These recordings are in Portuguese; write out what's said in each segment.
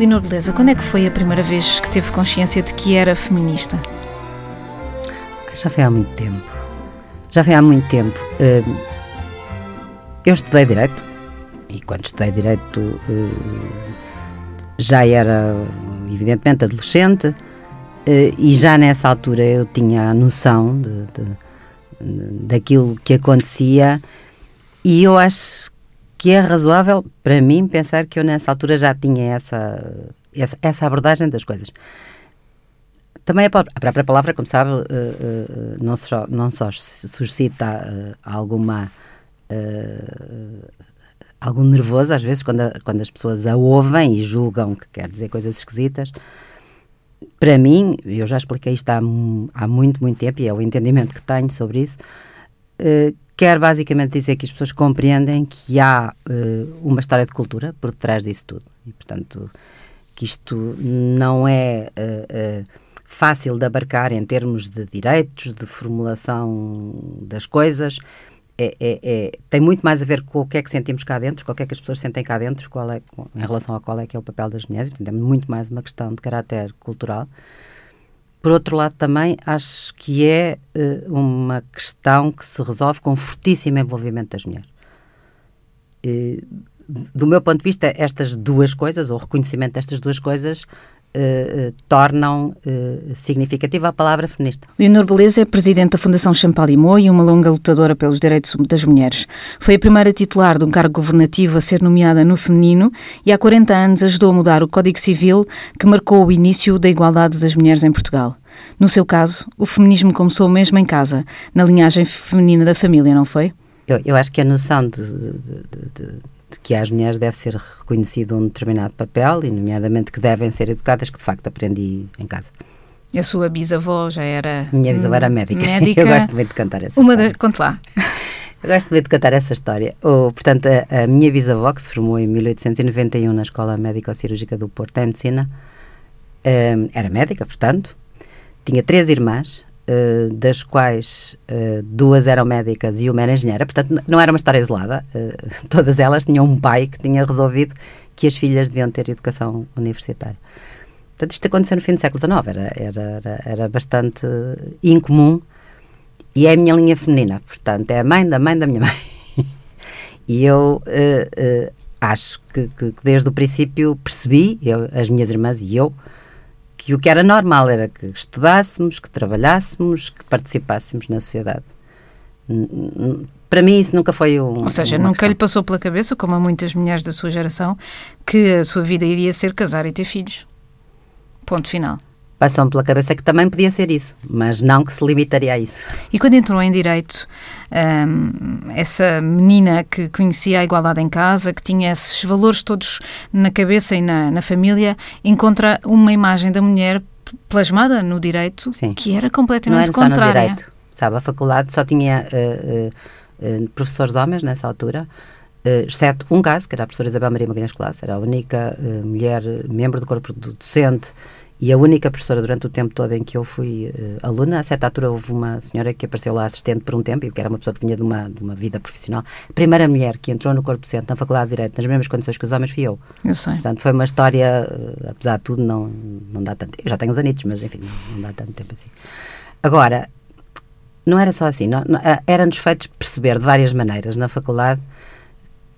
Linor Beleza, quando é que foi a primeira vez que teve consciência de que era feminista? Já foi há muito tempo. Já foi há muito tempo. Hum, eu estudei Direito e quando estudei Direito hum, já era, evidentemente, adolescente eh, e já nessa altura eu tinha a noção de, de, daquilo que acontecia e eu acho que é razoável para mim pensar que eu nessa altura já tinha essa, essa, essa abordagem das coisas. Também a própria palavra, como sabe, uh, uh, não, só, não só suscita uh, alguma algum nervoso às vezes quando, a, quando as pessoas a ouvem e julgam que quer dizer coisas esquisitas. Para mim, eu já expliquei isto há, há muito, muito tempo e é o entendimento que tenho sobre isso, quer basicamente dizer que as pessoas compreendem que há uh, uma história de cultura por detrás disso tudo. E, portanto, que isto não é uh, fácil de abarcar em termos de direitos, de formulação das coisas, é, é, é, tem muito mais a ver com o que é que sentimos cá dentro, com o que é que as pessoas sentem cá dentro, qual é, com, em relação a qual é que é o papel das mulheres, portanto, é muito mais uma questão de caráter cultural. Por outro lado, também acho que é uh, uma questão que se resolve com fortíssimo envolvimento das mulheres. Uh, do meu ponto de vista, estas duas coisas, ou o reconhecimento destas duas coisas, Uh, tornam uh, significativa a palavra feminista. Leonor Beleza é presidente da Fundação Champalimau e uma longa lutadora pelos direitos das mulheres. Foi a primeira titular de um cargo governativo a ser nomeada no feminino e há 40 anos ajudou a mudar o Código Civil que marcou o início da igualdade das mulheres em Portugal. No seu caso, o feminismo começou mesmo em casa, na linhagem feminina da família, não foi? Eu, eu acho que a noção de, de, de de que às mulheres deve ser reconhecido um determinado papel, e nomeadamente que devem ser educadas, que de facto aprendi em casa. A sua bisavó já era. Minha bisavó era médica. médica. Eu gosto muito de cantar essa Uma história. De... Conte lá. Eu gosto muito de cantar essa história. Oh, portanto, a, a, minha bisavó, que se formou em 1891 na Escola Médico-Cirúrgica do Porto, em Medicina, um, era médica, portanto, tinha três irmãs, uh, das quais uh, duas eram médicas e uma era engenheira, portanto não era uma história isolada, uh, todas elas tinham um pai que tinha resolvido que as filhas deviam ter educação universitária. Portanto, isto aconteceu no fim do século XIX, era, era, era, bastante incomum. E é a minha linha feminina, portanto, é a mãe da mãe da minha mãe. e eu acho que, que, desde o princípio percebi, eu, as minhas irmãs e eu, que o que era normal era que estudássemos, que trabalhássemos, que participássemos na sociedade. Para mim isso nunca foi um. Ou seja, nunca questão. lhe passou pela cabeça, como a muitas mulheres da sua geração, que a sua vida iria ser casar e ter filhos. Ponto final passou-me pela cabeça que também podia ser isso, mas não que se limitaria a isso. E quando entrou em Direito, um, essa menina que conhecia a igualdade em casa, que tinha esses valores todos na cabeça e na, na família, encontra uma imagem da mulher plasmada no Direito Sim. que era completamente não era contrária. Só no direito. Sabe, a faculdade só tinha uh, uh, uh, professores homens nessa altura, exceto um caso, que era a professora Isabel Maria Magalhães Colasso, era a única mulher membro do corpo docente e a única professora durante o tempo todo em que eu fui uh, aluna, a certa altura houve uma senhora que apareceu lá assistente por um tempo, e que era uma pessoa que vinha de uma, de uma vida profissional. A primeira mulher que entrou no corpo docente na Faculdade de Direito nas mesmas condições que os homens fui eu. Eu sei. Portanto, foi uma história, uh, apesar de tudo, não, não dá tanto. Eu já tenho os anitos, mas enfim, não, não dá tanto tempo assim. Agora, não era só assim, eh, era-nos feito perceber de várias maneiras na faculdade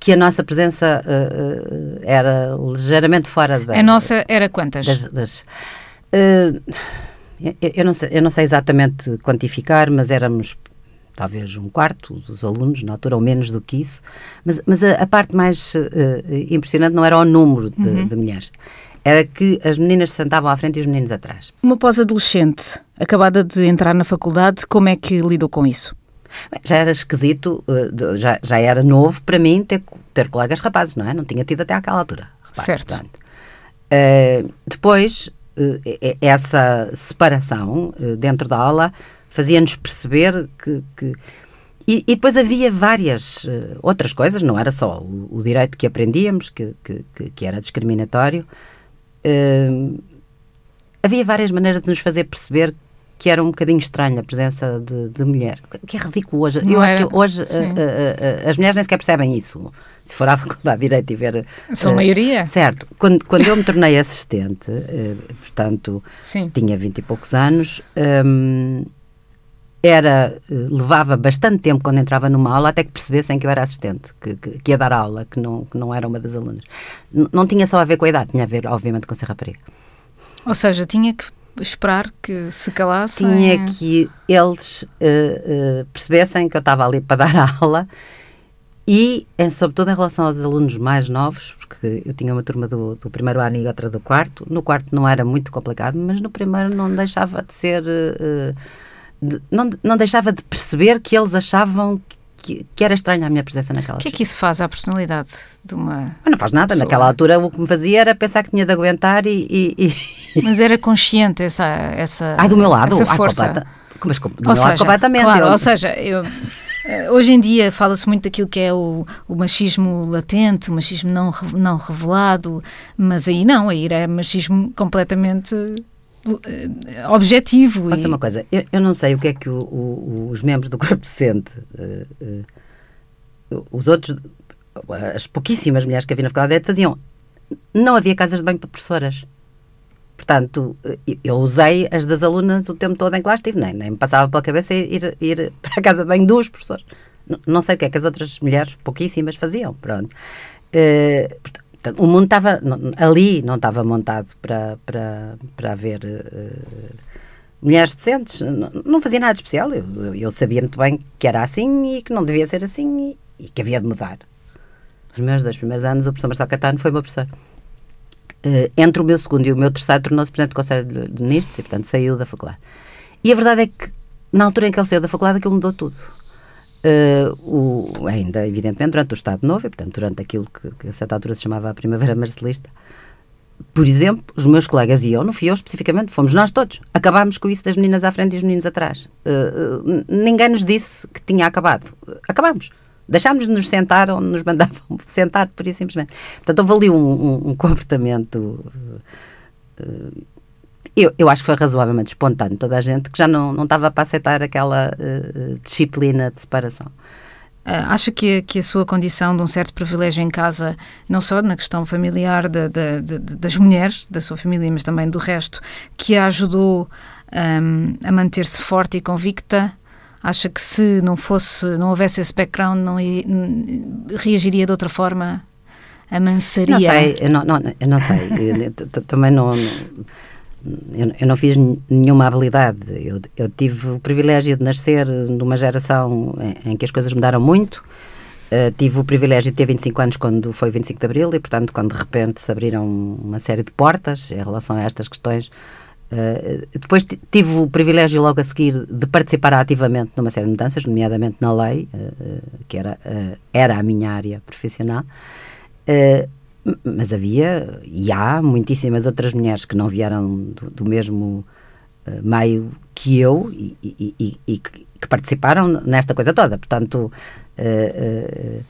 que a nossa presença uh, uh, era ligeiramente fora da. A nossa era quantas? Das, das, uh, eu, eu, não sei, eu não sei exatamente quantificar, mas éramos talvez um quarto dos alunos, na altura, ou menos do que isso, mas, mas a, a parte mais impressionante não era o número de, uhum. de mulheres era que as meninas se sentavam à frente e os meninos atrás. Uma pós-adolescente, acabada de entrar na faculdade, como é que lidou com isso? Já era esquisito, eh, já, já era novo para mim ter, ter colegas rapazes, não é? Não tinha tido até àquela altura. Rapaz, certo. Uh, depois, uh, essa separação uh, dentro da aula fazia-nos perceber que. que e, e, depois havia várias outras coisas, não era só o, o direito que aprendíamos, que, que, que era discriminatório. havia várias maneiras de nos fazer perceber que era um bocadinho estranha a presença de, de mulher, que é ridículo hoje. Não eu acho era? que hoje uh, uh, as mulheres nem sequer percebem isso. Se for à faculdade de Direito e ver. São maioria. Certo. Quando, quando eu me tornei assistente, portanto, Sim. tinha vinte e poucos anos, um, era, uh, levava bastante tempo quando entrava numa aula até que percebessem que eu era assistente, que, que, que ia dar aula, que não, que não era uma das alunas. N- não tinha só a ver com a idade, tinha a ver, obviamente, com ser rapariga. Ou seja, tinha que esperar que se calassem. Tinha que eles uh, uh, percebessem que eu estava ali para dar aula e, em, sobretudo, em relação aos alunos mais novos, porque eu tinha uma turma do, do primeiro ano e outra do quarto. No quarto não era muito complicado, mas no primeiro não deixava de ser. uh, de- não, não deixava de perceber que eles achavam que, que era estranha a minha presença naquela O que é que isso faz à personalidade de uma. Mas não faz nada, pessoa? naquela altura o que me fazia era pensar que tinha de aguentar e. e, e... Mas era consciente essa. essa Ai, do meu lado, essa ai, força. completa- mas do Ou meu lado seja, completamente. Claro, eu- ou seja, eu, eh, hoje em dia fala-se muito daquilo que é o, o machismo latente, o machismo não, não revelado, mas aí não, aí é machismo completamente objetivo. Posso e- uma coisa, eu, eu não sei o que é que o- o- os membros do corpo docente, eh, eh, os outros, as pouquíssimas mulheres que havia na faculdade de Direito faziam. Não havia casas de banho para professoras. Portanto, eh, eu usei as das alunas o tempo todo em que lá estive, nem, nem me passava pela cabeça ir, ir para a casa de banho dos professores. N- Não sei o que é que as outras mulheres, pouquíssimas, faziam. Pronto. Portanto, o mundo estava ali, não estava montado para, para, para haver eh, mulheres decentes. Não, não fazia nada especial. Eu, eu- sabia muito bem que era assim e que não devia ser assim e, e que havia de mudar. Os meus dois primeiros anos, o professor Marcelo Catano foi meu professor. Eh, entre o meu segundo e o meu terceiro, tornou-se presidente do Conselho de Ministros e, portanto, saiu da faculdade. E a verdade é que, na altura em que ele saiu da faculdade, aquilo mudou tudo. Eh, o, ainda, evidentemente, durante o Estado Novo, e, portanto, durante aquilo que, que a certa altura se chamava a Primavera Marcelista, por exemplo, os meus colegas e eu, não fui eu especificamente, fomos nós todos. Acabámos com isso das meninas à frente e os meninos atrás. Eh, eh, ninguém nos disse que tinha acabado. Acabámos. Deixámos de nos sentar onde nos mandavam sentar, por isso simplesmente. Portanto, houve ali um, um- um comportamento. Eu, eu acho que foi razoavelmente espontâneo. Toda a gente que já não, não estava para aceitar aquela eh, disciplina de separação. Ah, Acha que, a- que a sua condição de um certo privilégio em casa, não só na questão familiar da- da- da- das mulheres, da sua família, mas também do resto, que a ajudou ahm, a manter-se forte e convicta? Acha que se não fosse, não houvesse esse background, não reagiria de outra forma? Amansaria? Não sei, eu não, não, eu não sei. Eu também não. não- Eu, eu não fiz nenhuma habilidade. Eu, eu tive o privilégio de nascer numa geração em, em que as coisas mudaram muito. Uh, tive o privilégio de ter 25 anos quando foi o 25 de Abril e, portanto, quando de repente se abriram uma série de portas em relação a estas questões. Uh, depois ti- tive o privilégio logo a seguir de participar ativamente numa série de mudanças, nomeadamente na lei, uh, que era, era a minha área profissional. Mas havia e há muitíssimas outras mulheres que não vieram do, do mesmo uh, meio que eu e, e- e- e que, participaram nesta coisa toda. Portanto, uh, uh,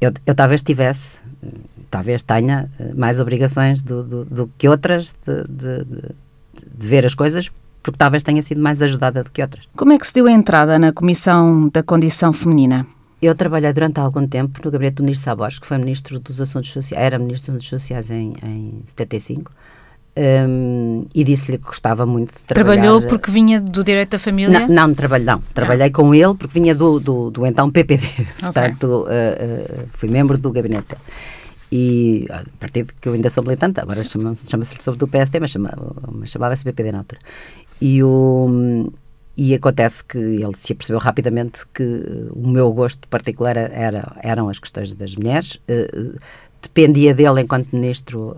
eu, eu talvez tivesse, talvez tenha mais obrigações do, do- do que outras de, de- de- de ver as coisas, porque talvez tenha sido mais ajudada do que outras. Como é que se deu a entrada na Comissão da Condição Feminina? Eu trabalhei durante algum tempo no gabinete do Ministro Sabores, que foi Ministro dos Assuntos Sociais, era Ministro dos Assuntos Sociais em, em 75, hum, e disse-lhe que gostava muito de trabalhar. Trabalhou porque vinha do direito da família? Não, não, trabalho, não. Trabalhei com ele porque vinha do, do, do então PPD. Portanto, uh, uh, fui membro do gabinete dele. E a partir de que eu ainda sou militante, agora chama-se chama sobre do PST, mas, chama, mas chamava-se PPD na altura. E, o, e acontece que ele se apercebeu rapidamente que o meu gosto particular era, eram as questões das mulheres. Uh, dependia dele, enquanto ministro,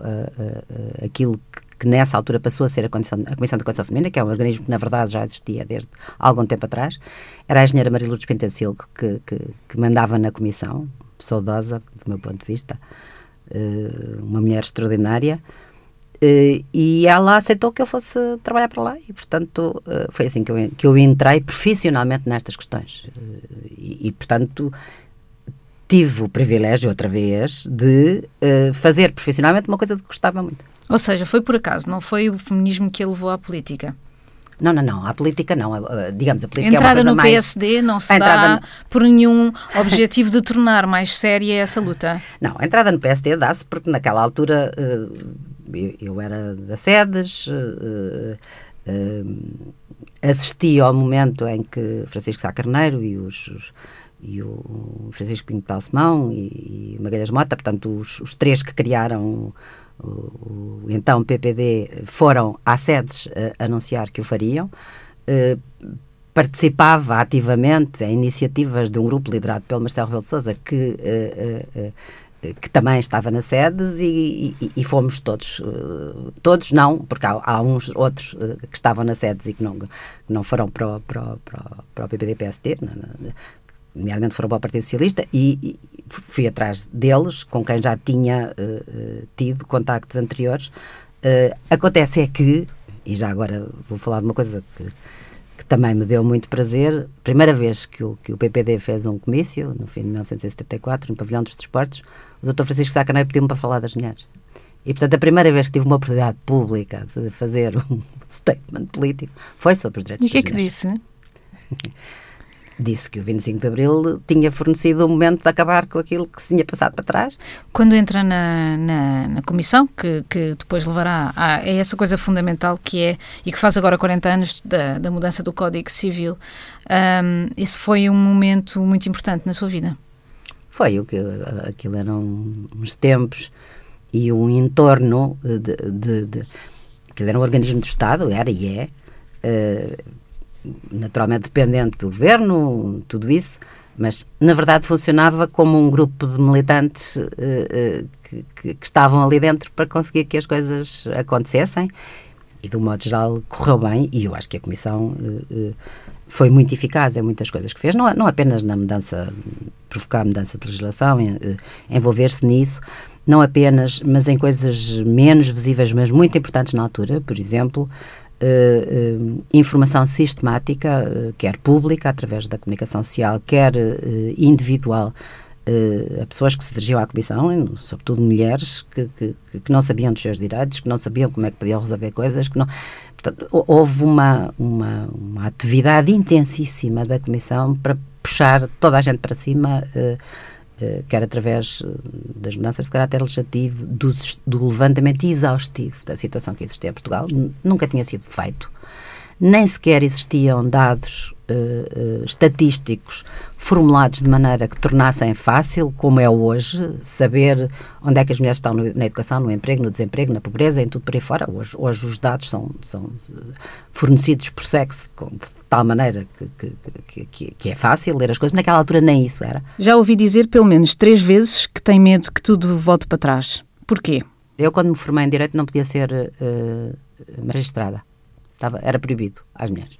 aquilo que, que, nessa altura passou a ser a, condição, a Comissão da Condição Feminina, que é um organismo que, na verdade, já existia desde algum tempo atrás. Era a engenheira Maria Lourdes Pentencilgo que, que, que mandava na comissão, saudosa, do meu ponto de vista, uh, uma mulher extraordinária. Uh, e ela aceitou que eu fosse trabalhar para lá e, portanto, uh, foi assim que eu, que eu entrei profissionalmente nestas questões. Uh, e, e, portanto, tive o privilégio, outra vez, de fazer profissionalmente uma coisa que gostava muito. Ou seja, foi por acaso, não foi o feminismo que a levou à política? Não, não, não. A política não. digamos, a política entrada é uma no mais... PSD não se dá por nenhum objetivo de tornar mais séria essa luta? Não, a entrada no PSD dá-se porque naquela altura eu, era da SEDES, assisti ao momento em que Francisco Sá Carneiro e os, os e o Francisco Pinto Balsemão e, e Magalhães Mota, portanto, os, os três que criaram o, o, então PPD foram à sedes uh, anunciar que o fariam. Uh, participava ativamente em iniciativas de um grupo liderado pelo Marcelo Rebelo de Sousa que uh, que também estava na sedes e, e, e fomos todos, uh, todos não, porque há, há uns outros uh, que estavam na sedes e que não, que não foram para o, para, para, para o PPD-PSD, nomeadamente foram para o Partido Socialista, e, e, fui atrás deles, com quem já tinha uh, tido contactos anteriores. acontece é que, e já agora vou falar de uma coisa que que também me deu muito prazer. Primeira vez que o, que o PPD fez um comício, no fim de 1974, no Pavilhão dos Desportos, o Dr. Francisco Sacanei pediu-me para falar das mulheres. E, portanto, a primeira vez que tive uma oportunidade pública de fazer um statement político foi sobre os direitos e das mulheres. E o que é que disse? disse que o 25 de Abril tinha fornecido o momento de acabar com aquilo que se tinha passado para trás. Quando entra na, na, na comissão, que, que depois levará a, a, essa coisa fundamental que é, e que faz agora 40 anos da, da mudança do Código Civil, um, esse foi um momento muito importante na sua vida? Foi, aquilo eram uns tempos e um entorno de, de, de aquilo era um organismo do Estado, era e é, uh, naturalmente dependente do governo, tudo isso, mas na verdade funcionava como um grupo de militantes uh, uh, que, que, que, estavam ali dentro para conseguir que as coisas acontecessem e, um modo geral, correu bem. E eu acho que a Comissão foi muito eficaz em muitas coisas que fez, não, não apenas na mudança, provocar mudança de legislação, envolver-se nisso, não apenas, mas em coisas menos visíveis, mas muito importantes na altura, por exemplo, Uh, uh, informação sistemática, uh, quer pública, através da comunicação social, quer individual, a pessoas que se dirigiam à Comissão, sobretudo mulheres, que, que, que, não sabiam dos seus direitos, que não sabiam como é que podiam resolver coisas, que não... Portanto, houve uma, uma, uma atividade intensíssima da Comissão para puxar toda a gente para cima eh, quer através eh, das mudanças de caráter legislativo, do, do levantamento exaustivo da situação que existia em Portugal, nunca tinha sido feito. Nem sequer existiam dados uh, estatísticos formulados de maneira que tornassem fácil, como é hoje, saber onde é que as mulheres estão no, na educação, no emprego, no desemprego, na pobreza, em tudo por aí fora. Hoje, hoje os dados são, são fornecidos por sexo de tal maneira que, que, que, que, é fácil ler as coisas, mas naquela altura nem isso era. Já ouvi dizer pelo menos três vezes que tem medo que tudo volte para trás. Porquê? Eu, quando me formei em Direito, não podia ser uh, magistrada. Estava, era proibido às mulheres.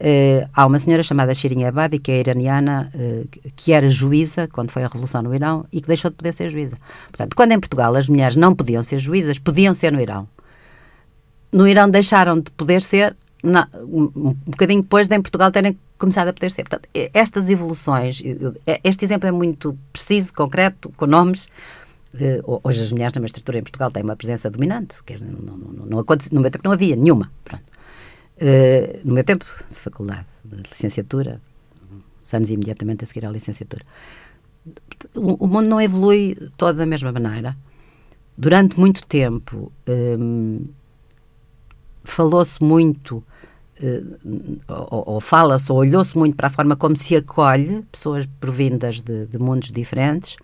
Uh, há uma senhora chamada Shirin Ebadi, que é iraniana, uh, que era juíza quando foi a Revolução no Irão e que deixou de poder ser juíza. Portanto, quando em Portugal as mulheres não podiam ser juízas, podiam ser no Irão. No Irão deixaram de poder ser na, um, um bocadinho depois de em Portugal terem começado a poder ser. Portanto, estas evoluções, este exemplo é muito preciso, concreto, com nomes. Uh, hoje as mulheres na magistratura em Portugal têm uma presença dominante, quer não, não, não, não no meu tempo não havia nenhuma. Uh, no meu tempo de faculdade, de licenciatura, os anos imediatamente a seguir à licenciatura. O, o mundo não evolui todo da mesma maneira. Durante muito tempo um, falou-se muito Uh, ou, ou fala-se ou olhou-se muito para a forma como se acolhe pessoas provindas de, de mundos diferentes,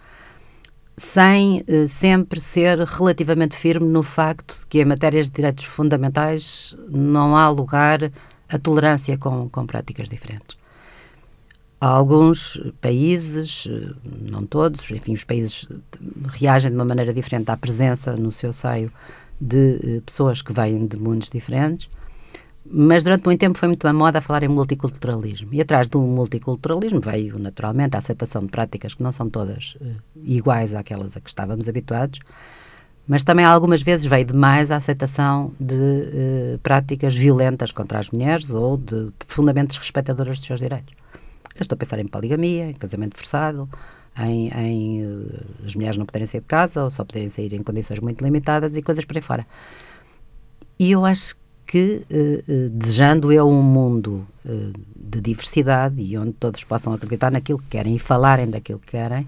sem uh, sempre ser relativamente firme no facto de que em matérias de direitos fundamentais não há lugar à tolerância com, com práticas diferentes. Há alguns países, eh, não todos, enfim, os países reagem de uma maneira diferente à presença no seu seio de uh, pessoas que vêm de mundos diferentes mas durante muito tempo foi muito a moda falar em multiculturalismo. E atrás do multiculturalismo veio, naturalmente, a aceitação de práticas que não são todas uh, iguais àquelas a que estávamos habituados, mas também algumas vezes veio demais a aceitação de uh, práticas violentas contra as mulheres ou de profundamente desrespeitadoras dos seus direitos. Eu estou a pensar em poligamia, em casamento forçado, em, em uh, as mulheres não poderem sair de casa ou só poderem sair em condições muito limitadas e coisas por aí fora. E eu acho que, uh, desejando eu um mundo de diversidade e onde todos possam acreditar naquilo que querem e falarem daquilo que querem,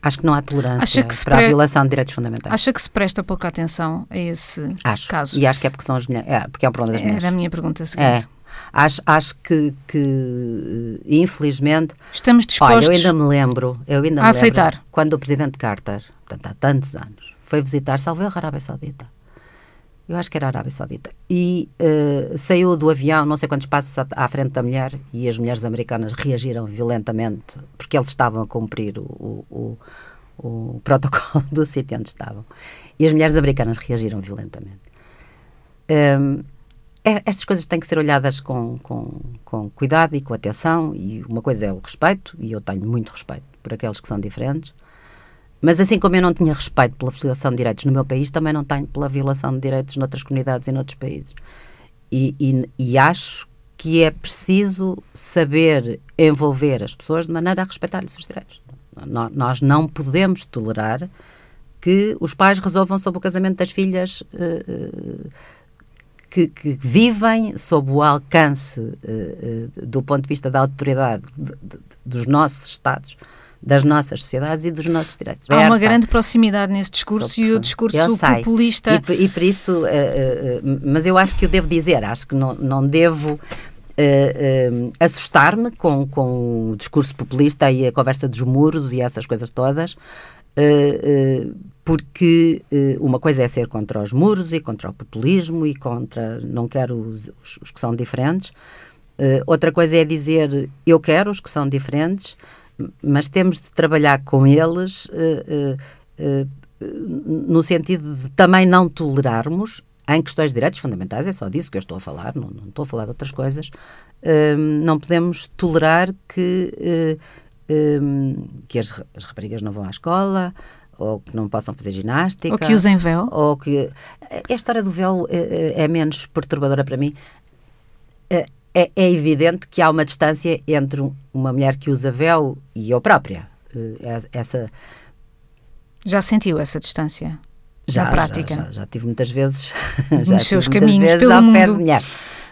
Acho que não há tolerância para pre... a violação de direitos fundamentais. Acha que se presta pouca atenção a esse acho. caso? E acho que é porque são as mulheres. É, porque é um problema das mulheres. Era a minha pergunta seguinte. É. Acho, acho que, que, infelizmente. Estamos dispostos olha, eu ainda me lembro. Eu ainda a me aceitar. Lembro, quando o presidente Carter, portanto, há tantos anos, foi visitar, salve a Arábia Saudita eu acho que era a Arábia Saudita, e uh, saiu do avião, não sei quantos passos à, frente da mulher, e as mulheres americanas reagiram violentamente, porque eles estavam a cumprir o, o, o protocolo do sítio onde estavam. E as mulheres americanas reagiram violentamente. Um, é, estas coisas têm que ser olhadas com, com, com cuidado e com atenção, e uma coisa é o respeito, e eu tenho muito respeito por aqueles que são diferentes, mas assim como eu não tinha respeito pela violação de direitos no meu país, também não tenho pela violação de direitos noutras comunidades e noutros países. E, e, e acho que é preciso saber envolver as pessoas de maneira a respeitar-lhes os direitos. Nós não podemos tolerar que os pais resolvam sobre o casamento das filhas uh, que, que, vivem sob o alcance uh, uh, do ponto de vista da autoridade de, de, dos nossos Estados das nossas sociedades e dos nossos direitos. Há uma grande proximidade nesse discurso e o discurso populista. E, e, por isso, uh, uh, mas eu acho que eu devo dizer, acho que não, não devo. Uh, assustar-me com, com o discurso populista e a conversa dos muros e essas coisas todas, porque uma coisa é ser contra os muros e contra o populismo e contra, não quero os, os, os que são diferentes, outra coisa é dizer eu quero os que são diferentes, mas temos de trabalhar com eles uh, uh, no sentido de também não tolerarmos em questões de direitos fundamentais, é só disso que eu estou a falar, não, não estou a falar de outras coisas, não podemos tolerar que, que as, as raparigas não vão à escola, ou que não possam fazer ginástica. Ou que usem véu. Ou que... A história do véu é, é menos perturbadora para mim é, é, evidente que há uma distância entre uma mulher que usa véu e eu própria. Eh, essa... Já sentiu essa distância? Já, na prática? Já, já, já tive muitas vezes. já Nos seus caminhos vezes pelo mundo.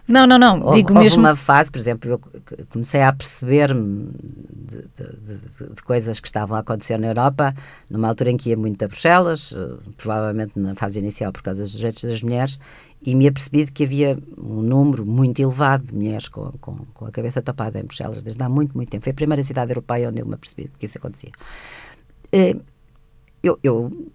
Não, não, não. Houve, digo houve mesmo. uma fase, por exemplo, eu comecei a perceber-me de, de, de, de, coisas que estavam a acontecer na Europa, numa altura em que ia muito a Bruxelas, eh, provavelmente na fase inicial por causa dos direitos das mulheres, e me apercebi de que havia um número muito elevado de mulheres com, com, com, a cabeça tapada em Bruxelas desde há muito, muito tempo. Foi a primeira cidade europeia onde eu me apercebi que isso acontecia. Eh, eu, eu,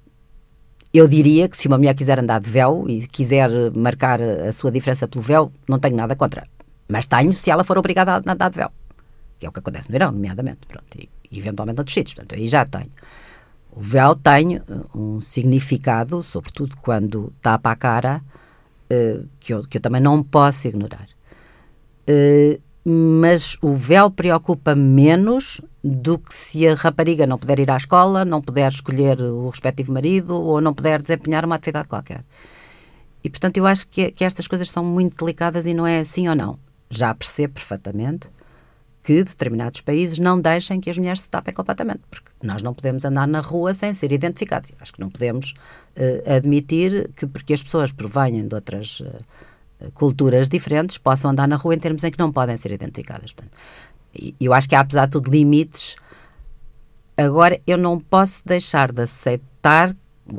eu diria que se uma mulher quiser andar de véu e quiser marcar a sua diferença pelo véu, não tenho nada contra. Mas tenho se ela for obrigada a andar de véu. Que é o que acontece no Irão, nomeadamente. Pronto, e eventualmente noutros sítios. Portanto, aí já tenho. O véu tem eh, um significado, sobretudo quando tapa a cara, uh, que, eu, que eu também não posso ignorar. Uh, mas o véu preocupa menos do que se a rapariga não puder ir à escola, não puder escolher o respectivo marido ou não puder desempenhar uma atividade qualquer. E, portanto, eu acho que, que estas coisas são muito delicadas e não é assim ou não. Já percebo perfeitamente que determinados países não deixem que as mulheres se tapem completamente, porque nós não podemos andar na rua sem ser identificados. Acho que não podemos uh, admitir que, porque as pessoas provêm de outras uh, culturas diferentes, possam andar na rua em termos em que não podem ser identificadas. Portanto, eu acho que há, apesar de tudo, limites. Agora, eu não posso deixar de aceitar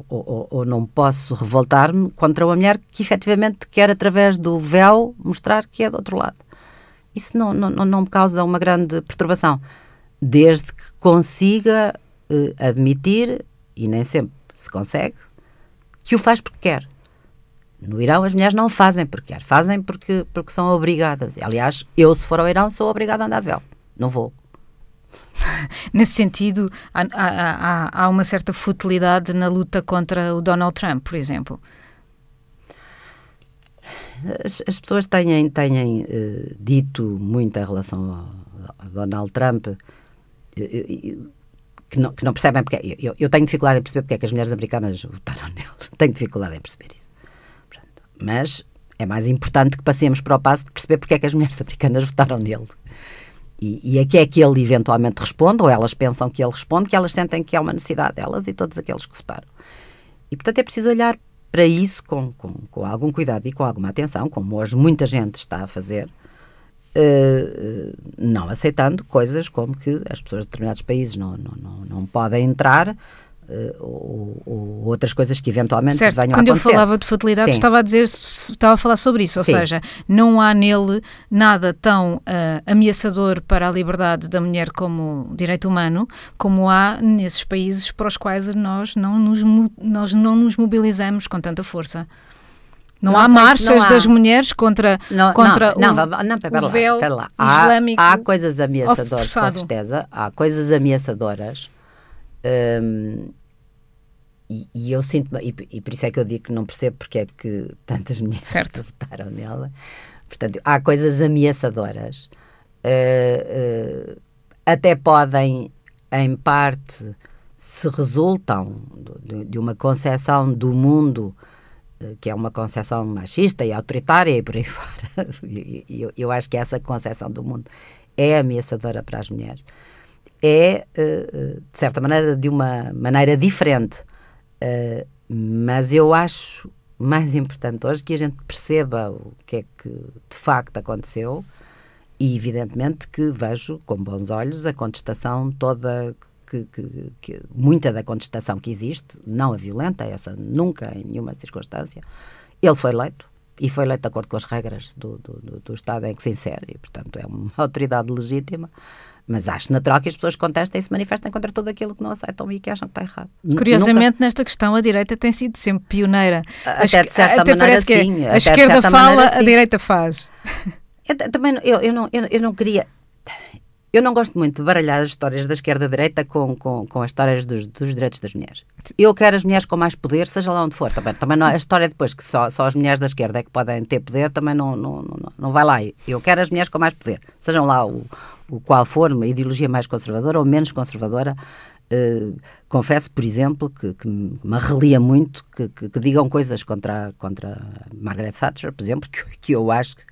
ou, ou, ou não posso revoltar-me contra uma mulher que efetivamente quer, através do véu, mostrar que é do outro lado isso não, não, não me causa uma grande perturbação, desde que consiga uh, admitir, e nem sempre se consegue, que o faz porque quer. No Irão as mulheres não fazem porque quer, fazem porque, porque são obrigadas. Aliás, eu se for ao Irão sou obrigada a andar de véu, não vou. Nesse sentido, há, há, há uma certa futilidade na luta contra o Donald Trump, por exemplo as, as pessoas têm, têm uh, dito muito em relação ao Donald Trump uh, que, não, que não percebem porque. Eu, eu, tenho dificuldade em perceber porque é que as mulheres americanas votaram nele. tenho dificuldade em perceber isso. Mas é mais importante que passemos para o passo de perceber porque é que as mulheres americanas votaram nele. E, e a que é que ele eventualmente responde, ou elas pensam que ele responde, que elas sentem que é uma necessidade delas e todos aqueles que votaram. E, portanto, é preciso olhar para isso com, com, com algum cuidado e com alguma atenção, como hoje muita gente está a fazer, uh, não aceitando coisas como que as pessoas de determinados países não, não, não, não podem entrar ou, ou, outras coisas que eventualmente certo. venham Quando a acontecer. Quando eu falava de fatalidade, Sim. estava a dizer, estava a falar sobre isso, ou Sim. seja, não há nele nada tão uh, ameaçador para a liberdade da mulher como direito humano, como há nesses países para os quais nós não nos, nós não nos mobilizamos com tanta força. Não, não há marchas não há. das mulheres contra, não, contra não, o, não, não, pera o véu lá, lá. Há, islâmico. Há coisas ameaçadoras, com certeza. Há coisas ameaçadoras. Hum, e, e, eu sinto e, e, por isso é que eu digo que não percebo porque é que tantas mulheres certo. votaram nela. Portanto, há coisas ameaçadoras. Uh, uh, até podem, em parte, se resultam de, de uma concepção do mundo que é uma concepção machista e autoritária e por aí fora. eu, eu acho que essa concepção do mundo é ameaçadora para as mulheres. É, de certa maneira, de uma maneira diferente. Mas eu acho mais importante hoje que a gente perceba o que é que de facto aconteceu e, evidentemente, que vejo com bons olhos a contestação toda que, que, que, muita da contestação que existe, não a violenta, essa nunca, em nenhuma circunstância, ele foi eleito e foi eleito de acordo com as regras do, do, do Estado em que se insere, e, portanto, é uma autoridade legítima. Mas acho natural que as pessoas contestem e se manifestem contra tudo aquilo que não aceitam e que acham que está errado. Curiosamente, Nunca... nesta questão, a direita tem sido sempre pioneira. Até de certa até maneira, que sim. A esquerda fala, a direita faz. Eu, também, eu, eu, não, eu, eu não queria eu não gosto muito de baralhar as histórias da esquerda-direita com, com, com as histórias dos, dos, direitos das mulheres. Eu quero as mulheres com mais poder, seja lá onde for. Também, também não, a história depois que só, só as mulheres da esquerda é que podem ter poder, também não, não, não, não vai lá. Eu quero as mulheres com mais poder, sejam lá o, o qual for, uma ideologia mais conservadora ou menos conservadora. Uh, confesso, por exemplo, que, que me relia muito que, que, que, digam coisas contra, contra Margaret Thatcher, por exemplo, que, eu acho que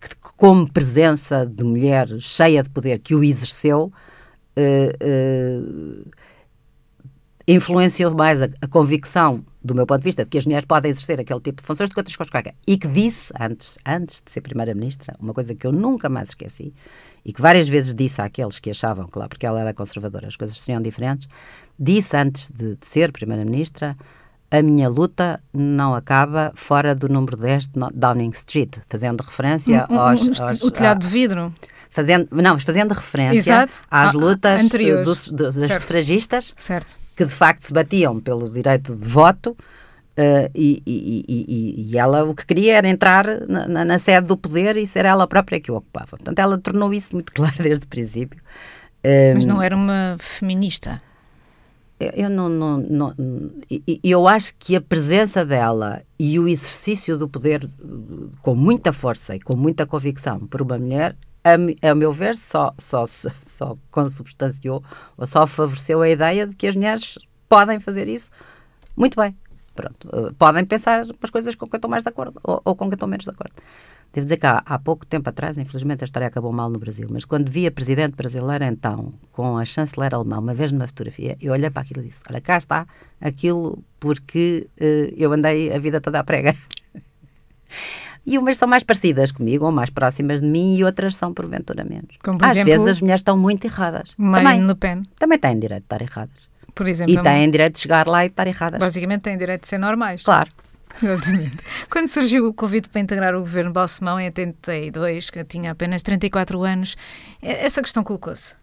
que, como presença de mulher cheia de poder que o exerceu, uh, uh, influenciou mais a, a, convicção, do meu ponto de vista, de que as mulheres podem exercer aquele tipo de funções do que outras coisas qualquer. E que disse, antes, antes de ser Primeira-Ministra, uma coisa que eu nunca mais esqueci, e que várias vezes disse àqueles que achavam que lá, porque ela era conservadora, as coisas seriam diferentes, disse antes de, de ser Primeira-Ministra a minha luta não acaba fora do número 10 de Downing Street, fazendo referência um, um, aos, aos, O telhado de vidro. Fazendo, não, fazendo referência Exato. às lutas uh, dos, dos, das sufragistas, certo. que de facto se batiam pelo direito de voto, Uh, e, e, e, e, ela o que queria era entrar na, na, na, sede do poder e ser ela própria que o ocupava. Portanto, ela tornou isso muito claro desde o princípio. Um, Mas não era uma feminista? eu não, não, não, eu acho que a presença dela e o exercício do poder com muita força e com muita convicção por uma mulher, a, a meu ver, só, só, só consubstanciou ou só favoreceu a ideia de que as mulheres podem fazer isso muito bem. Pronto, uh, podem pensar umas coisas com que eu estou mais de acordo ou, ou com que eu estou menos de acordo. Devo dizer que há, há, pouco tempo atrás, infelizmente a história acabou mal no Brasil, mas quando vi a presidente brasileira então, com a chanceler alemã, uma vez numa fotografia, eu olhei para aquilo e disse, olha, cá está aquilo porque uh, eu andei a vida toda a pregar. e umas são mais parecidas comigo, ou mais próximas de mim, e outras são porventura menos. Como, por Às exemplo, vezes as mulheres estão muito erradas. Marine também, Le Pen. Também têm direito de estar erradas. Por exemplo, e têm direito de chegar lá e de estar erradas. Basicamente têm direito de ser normais. Claro. Exatamente. Quando surgiu o convite para integrar o governo Balsemão em 82, que tinha apenas 34 anos, essa questão colocou-se?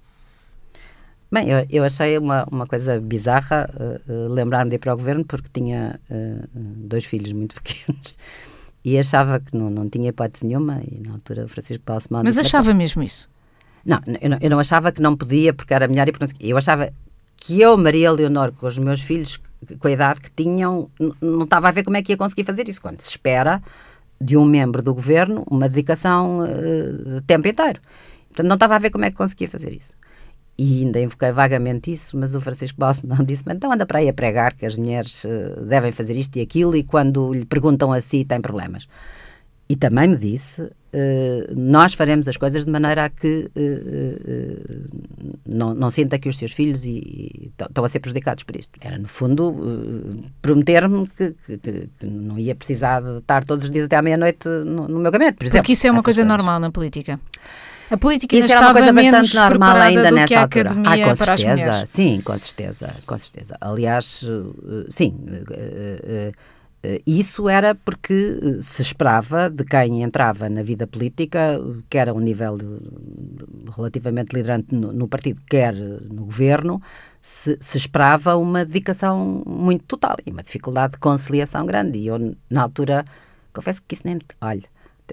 Bem, eu, eu, achei uma, uma coisa bizarra uh, uh, lembrar-me de ir para o governo porque tinha uh, dois filhos muito pequenos e achava que não, não tinha hipótese nenhuma e na altura o Francisco Balsemão... Mas achava mesmo isso? Não eu, não, eu não achava que não podia porque era melhor e porque Eu achava que eu, Maria Leonor, com os meus filhos, com a idade que tinham, não estava a ver como é que ia conseguir fazer isso. Quando se espera de um membro do governo uma dedicação uh, de tempo inteiro. Portanto, não estava a ver como é que conseguia fazer isso. E ainda invoquei vagamente isso, mas o Francisco Balsemão disse-me, então anda para aí a pregar que as mulheres uh, devem fazer isto e aquilo e quando lhe perguntam assim tem problemas. E também me disse, uh, nós faremos as coisas de maneira a que uh, não, não sinta que os seus filhos estão a ser prejudicados por isto. Era, no fundo, prometer-me que, que, que, não ia precisar de estar todos os dias até à meia-noite no, no, meu gabinete, por exemplo. Porque isso é uma coisa coisas. normal na política. A política Isso era uma coisa bastante normal ainda nessa altura. Ah, com certeza. Sim, com certeza, com certeza. Aliás, uh, sim, uh, eh, isso era porque eh, se esperava de quem entrava na vida política, quer a um nível relativamente liderante no, no, partido, quer no governo, se, se, esperava uma dedicação muito total e uma dificuldade de conciliação grande. E eu, na altura, confesso que isso nem. Olha,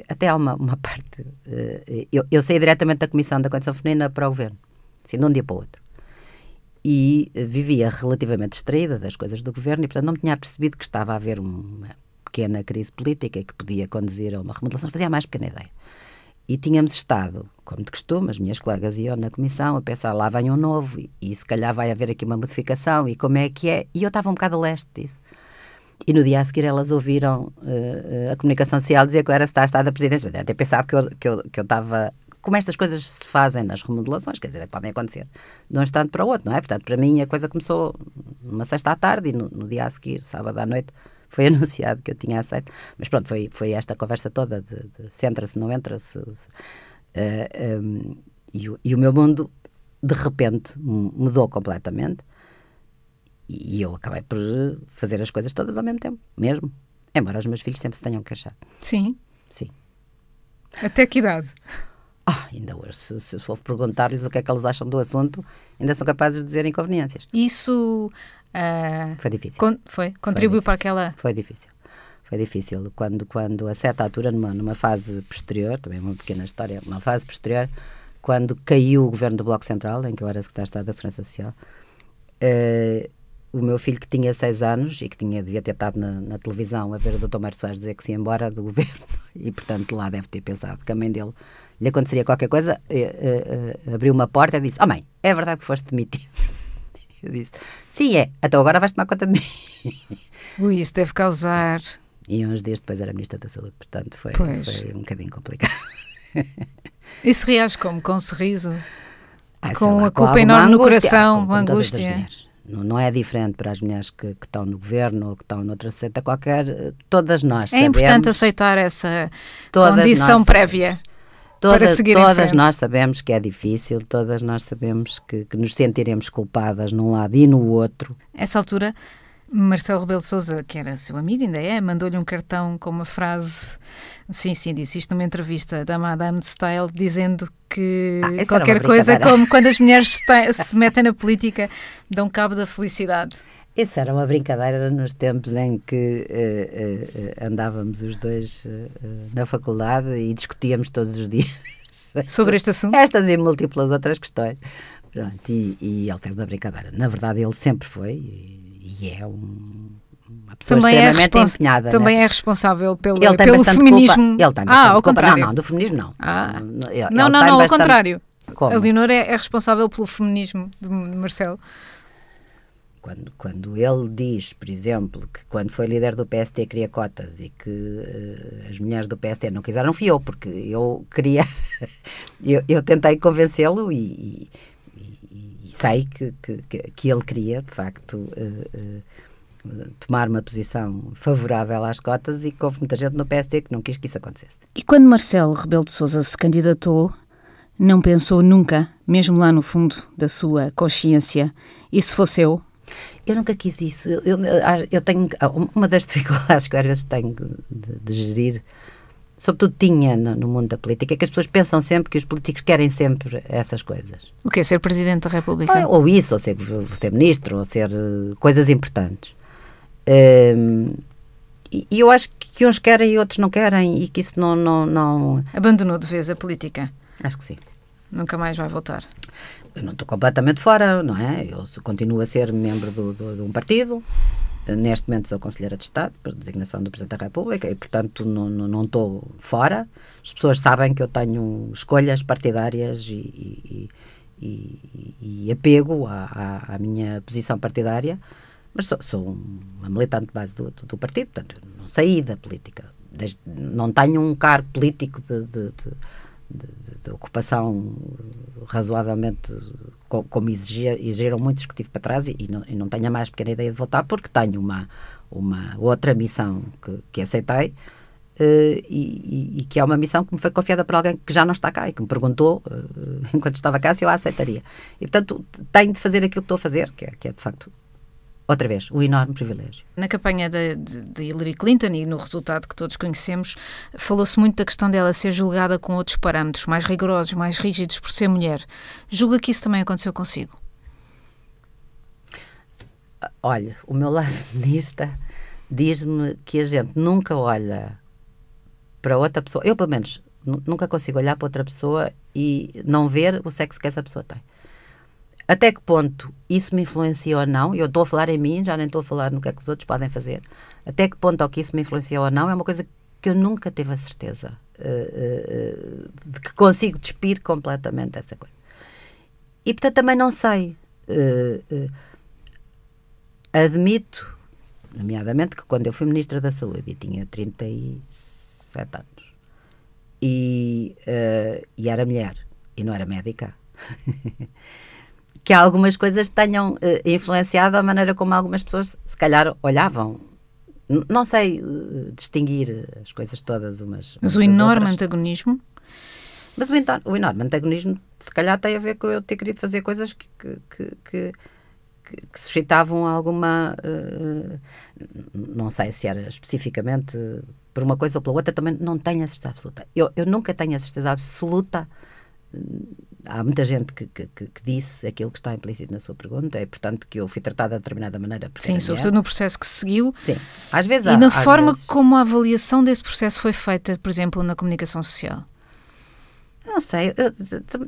até há uma, uma parte. Eh, eu, eu saí diretamente da Comissão da Condição Feminina para o governo, assim, de um dia para o outro e vivia relativamente distraída das coisas do governo e, portanto, não me tinha percebido que estava a haver uma pequena crise política que podia conduzir a uma remodelação. Fazia a mais pequena ideia. E tínhamos estado, como de costume, as minhas colegas e eu na comissão, a pensar lá vem um novo e, e se calhar vai haver aqui uma modificação e como é que é. E eu estava um bocado a leste disso. E no dia a seguir elas ouviram uh, a comunicação social dizer que eu era secretária da presidência. Devem ter pensado que eu, que eu, que eu estava como estas coisas se fazem nas remodelações, quer dizer, podem acontecer de um instante para o outro, não é? Portanto, para mim a coisa começou numa sexta à tarde e no, no dia a seguir, sábado à noite, foi anunciado que eu tinha aceito. Mas pronto, foi, foi esta conversa toda de, de se entra, se não entra, se, uh, eh, um, e, e o meu mundo de repente mudou completamente e eu acabei por fazer as coisas todas ao mesmo tempo, mesmo. Embora os meus filhos sempre se tenham queixado. Sim. Sim. Até que idade? Ah, ainda hoje, se, se for perguntar-lhes o que é que eles acham do assunto, ainda são capazes de dizer inconveniências. Isso uh, foi difícil. Con foi? Contribuiu foi para aquela. Foi difícil. Foi difícil. Quando, quando a certa altura, numa, numa fase posterior, também uma pequena história, uma fase posterior, quando caiu o governo do Bloco Central, em que eu era secretário de Estado da Segurança Social, uh, o meu filho que tinha seis anos e que tinha, devia ter estado na, na televisão a ver o Dr. Mário Soares dizer que se ia embora do governo e, portanto, lá deve ter pensado que a mãe dele lhe aconteceria qualquer coisa, uh, uh, abriu uma porta e disse: Oh mãe, é verdade que foste demitido? Eu disse: Sim, é, então agora vais tomar conta de mim. Ui, isso deve causar. E uns dias depois era Ministra da Saúde, portanto foi, foi um bocadinho complicado. E se reage como? Com um sorriso? Ah, com lá, a culpa enorme no coração, com, com angústia? Não, não, é diferente para as mulheres que, que, estão no governo ou que estão noutra seita qualquer. Todas nós É sabemos, importante aceitar essa condição prévia. Todas, todas nós sabemos que é difícil, todas nós sabemos que, que, nos sentiremos culpadas num lado e no outro. Essa altura, Marcelo Rebelo de Sousa, que era seu amigo, ainda é, mandou-lhe um cartão com uma frase, sim, sim, disse isto numa entrevista da Madame Style, dizendo que ah, qualquer coisa como quando as mulheres se metem na política dão cabo da felicidade. Isso era uma brincadeira nos tempos em que uh, uh, andávamos os dois uh, na faculdade e discutíamos todos os dias. Sobre este assunto? Estas e múltiplas outras questões. Pronto, e, e, ele fez uma brincadeira. Na verdade, ele sempre foi e, e é um, uma pessoa também é extremamente é empenhada. Também nesta... é responsável pelo, ele tem pelo feminismo. Culpa. Ele tem ah, ao culpa. contrário. Não, não, do feminismo não. Ah. Ele, não, não, não, bastante... ao contrário. Como? A Leonor é, é responsável pelo feminismo de Marcelo. Quando, quando ele diz, por exemplo, que quando foi líder do PST queria cotas e que uh, as mulheres do PST não quiseram, fui eu, porque eu queria. eu, eu tentei convencê-lo e, e, sei que, que, que, ele queria, de facto. Uh, uh, tomar uma posição favorável às cotas e que houve muita gente no PST que não quis que isso acontecesse. E quando Marcelo Rebelo de Sousa se candidatou, não pensou nunca, mesmo lá no fundo da sua consciência, e se fosse eu, eu nunca quis isso. Eu, eu, eu, tenho. Uma das dificuldades que às vezes tenho de, de gerir, sobretudo tinha no, no, mundo da política, é que as pessoas pensam sempre que os políticos querem sempre essas coisas. O que é ser Presidente da República? Ou, ou isso, ou ser, ser Ministro, ou ser uh, coisas importantes. Um, e eu acho que uns querem e outros não querem, e que isso não. não, não... Abandonou de vez a política? Acho que sim. Nunca mais vai voltar? eu não estou completamente fora, não é? Eu continuo a ser membro do, do, de um partido. Neste momento sou conselheira de Estado, por designação do Presidente da República, e, portanto, não, não, não estou fora. As pessoas sabem que eu tenho escolhas partidárias e, e, e, e apego à, à, à, minha posição partidária, mas sou, sou uma militante base do, do, do, partido, portanto, não saí da política. Desde, não tenho um cargo político de, de, de, de ocupação razoavelmente como exigia, exigiram muitos que tive para trás e, e, não, e não tenho a mais pequena ideia de voltar porque tenho uma, uma outra missão que, que aceitei Uh, e, e, que é uma missão que me foi confiada por alguém que já não está cá e que me perguntou, uh, enquanto estava cá, se eu a aceitaria. E, portanto, tenho de fazer aquilo que estou a fazer, que é, que é de facto, outra vez, um enorme privilégio. Na campanha de, de, de Hillary Clinton e no resultado que todos conhecemos, falou-se muito da questão dela ser julgada com outros parâmetros, mais rigorosos, mais rígidos, por ser mulher. Julga que isso também aconteceu consigo? Olha, o meu lado feminista diz-me que a gente nunca olha para outra pessoa. Eu, pelo menos, nunca consigo olhar para outra pessoa e não ver o sexo que essa pessoa tem. Até que ponto isso me influencia ou não, eu estou a falar em mim, já nem estou a falar no que é que os outros podem fazer, até que ponto ao que isso me influencia ou não, é uma coisa que eu nunca tive a certeza uh, uh, de que consigo despir completamente essa coisa. E portanto também não sei. Uh, admito, nomeadamente, que quando eu fui Ministra da Saúde e tinha 36 17 anos. E, e era mulher, e não era médica. que algumas coisas tenham uh, influenciado a maneira como algumas pessoas, se calhar, olhavam. N não sei uh, distinguir as coisas todas umas. Mas o enorme outras. antagonismo. Mas o, o, enorme antagonismo, se calhar, tem a ver com eu ter querido fazer coisas que, que, que, que que, que suscitavam alguma. Uh, não sei se era especificamente por uma coisa ou pela outra, também não tenho a certeza absoluta. Eu, eu nunca tenho a certeza absoluta. Há muita gente que, que, que, disse aquilo que está implícito na sua pergunta, é portanto que eu fui tratada de determinada maneira. Sim, sobretudo no processo que se seguiu. Sim, às vezes E há, na forma vezes... como a avaliação desse processo foi feita, por exemplo, na comunicação social. Não sei, eu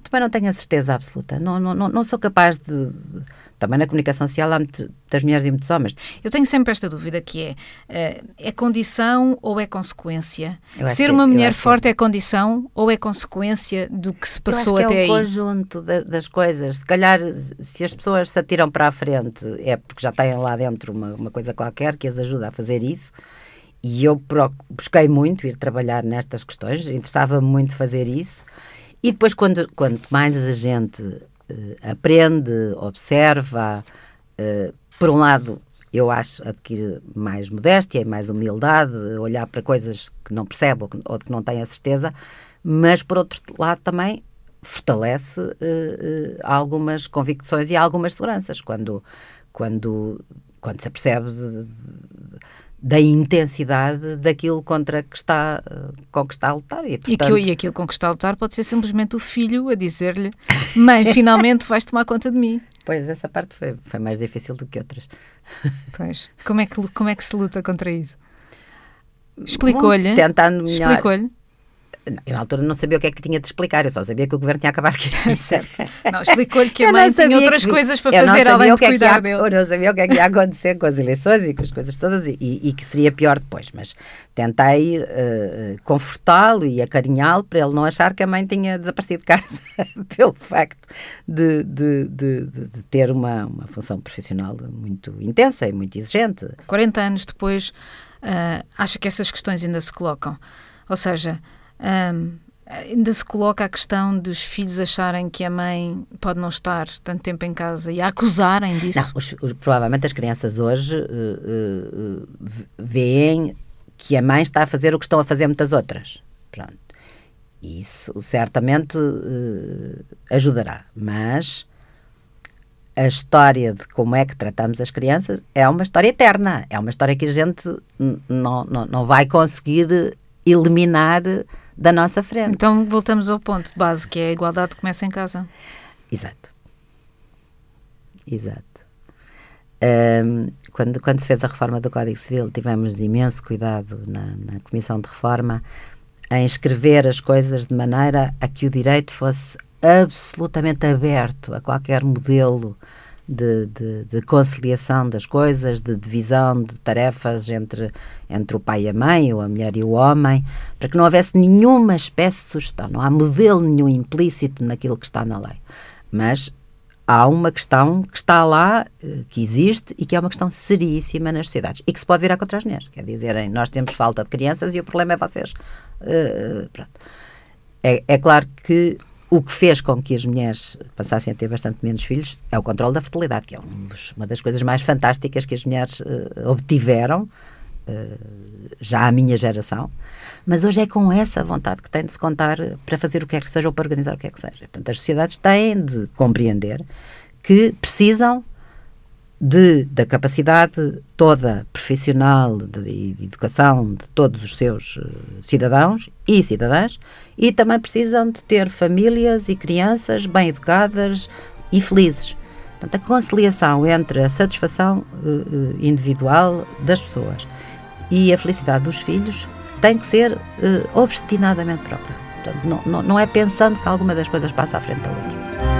também não tenho a certeza absoluta. Não, não, não, sou capaz de, de. Também na comunicação social há muitas mulheres e muitos homens. Eu tenho sempre esta dúvida que é: eh, é condição ou é consequência? Ser uma mulher forte é... é condição ou é consequência do que se passou até aí? É um conjunto de, das coisas. Se calhar, se as pessoas se atiram para a frente, é porque já têm lá dentro uma, uma coisa qualquer que as ajuda a fazer isso. E eu busquei muito ir trabalhar nestas questões, interessava-me muito fazer isso. E depois, quando, quanto mais a gente aprende, observa, uh, por um lado, eu acho, adquire mais modéstia e mais humildade, olhar para coisas que não percebe ou, que, ou que não tem a certeza, mas por outro lado também fortalece uh, algumas convicções e algumas seguranças quando, quando, quando se apercebe de, de, da intensidade daquilo contra que está, com que está a lutar. E, portanto... e, que, e aquilo com que está a lutar pode ser simplesmente o filho a dizer-lhe: Mãe, finalmente vais tomar conta de mim. Pois, essa parte foi, foi mais difícil do que outras. Pois. Como é que, como é que se luta contra isso? Explicou-lhe. Tentando melhor. Explicou-lhe. Eu na altura não sabia o que é que tinha de explicar, eu só sabia que o governo tinha acabado de certo. Não, explicou-lhe que a mãe tinha outras que, coisas para fazer além de cuidar ia, dele. Eu não sabia o que é que ia acontecer com as eleições e com as coisas todas e, e, que seria pior depois, mas tentei uh, confortá-lo e acarinhá-lo para ele não achar que a mãe tinha desaparecido de casa pelo facto de, de, de, de, ter uma, uma função profissional muito intensa e muito exigente. 40 anos depois, uh, acha que essas questões ainda se colocam? Ou seja, um, ainda se coloca a questão dos filhos acharem que a mãe pode não estar tanto tempo em casa e a acusarem disso? Não, os, os, provavelmente as crianças hoje uh, uh, veem que a mãe está a fazer o que estão a fazer muitas outras. Pronto. Isso certamente uh, ajudará, mas a história de como é que tratamos as crianças é uma história eterna, é uma história que a gente não, não, não vai conseguir eliminar da nossa frente. Então voltamos ao ponto de base, que é a igualdade que começa em casa. Exato. Exato. Um, quando, quando se fez a reforma do Código Civil, tivemos imenso cuidado na, na Comissão de Reforma em escrever as coisas de maneira a que o direito fosse absolutamente aberto a qualquer modelo de, de, de, conciliação das coisas, de divisão de tarefas entre, entre o pai e a mãe, ou a mulher e o homem, para que não houvesse nenhuma espécie de sugestão, não há modelo nenhum implícito naquilo que está na lei. Mas há uma questão que está lá, eh, que existe e que é uma questão seríssima nas sociedades e que se pode virar contra as mulheres. Quer dizer, nós temos falta de crianças e o problema é vocês. Uh, é, é claro que o que fez com que as mulheres passassem a ter bastante menos filhos é o controle da fertilidade, que é um uma das coisas mais fantásticas que as mulheres uh, obtiveram, uh, já à minha geração. Mas hoje é com essa vontade que tem de se contar para fazer o que é que seja ou para organizar o que é que seja. Portanto, as sociedades têm de compreender que precisam de, da capacidade toda profissional de, de, educação de todos os seus uh, cidadãos e cidadãs e também precisam de ter famílias e crianças bem educadas e felizes. Portanto, a conciliação entre a satisfação uh, individual das pessoas e a felicidade dos filhos tem que ser uh, obstinadamente procurada. Portanto, não, não, não é pensando que alguma das coisas passa à frente da outra.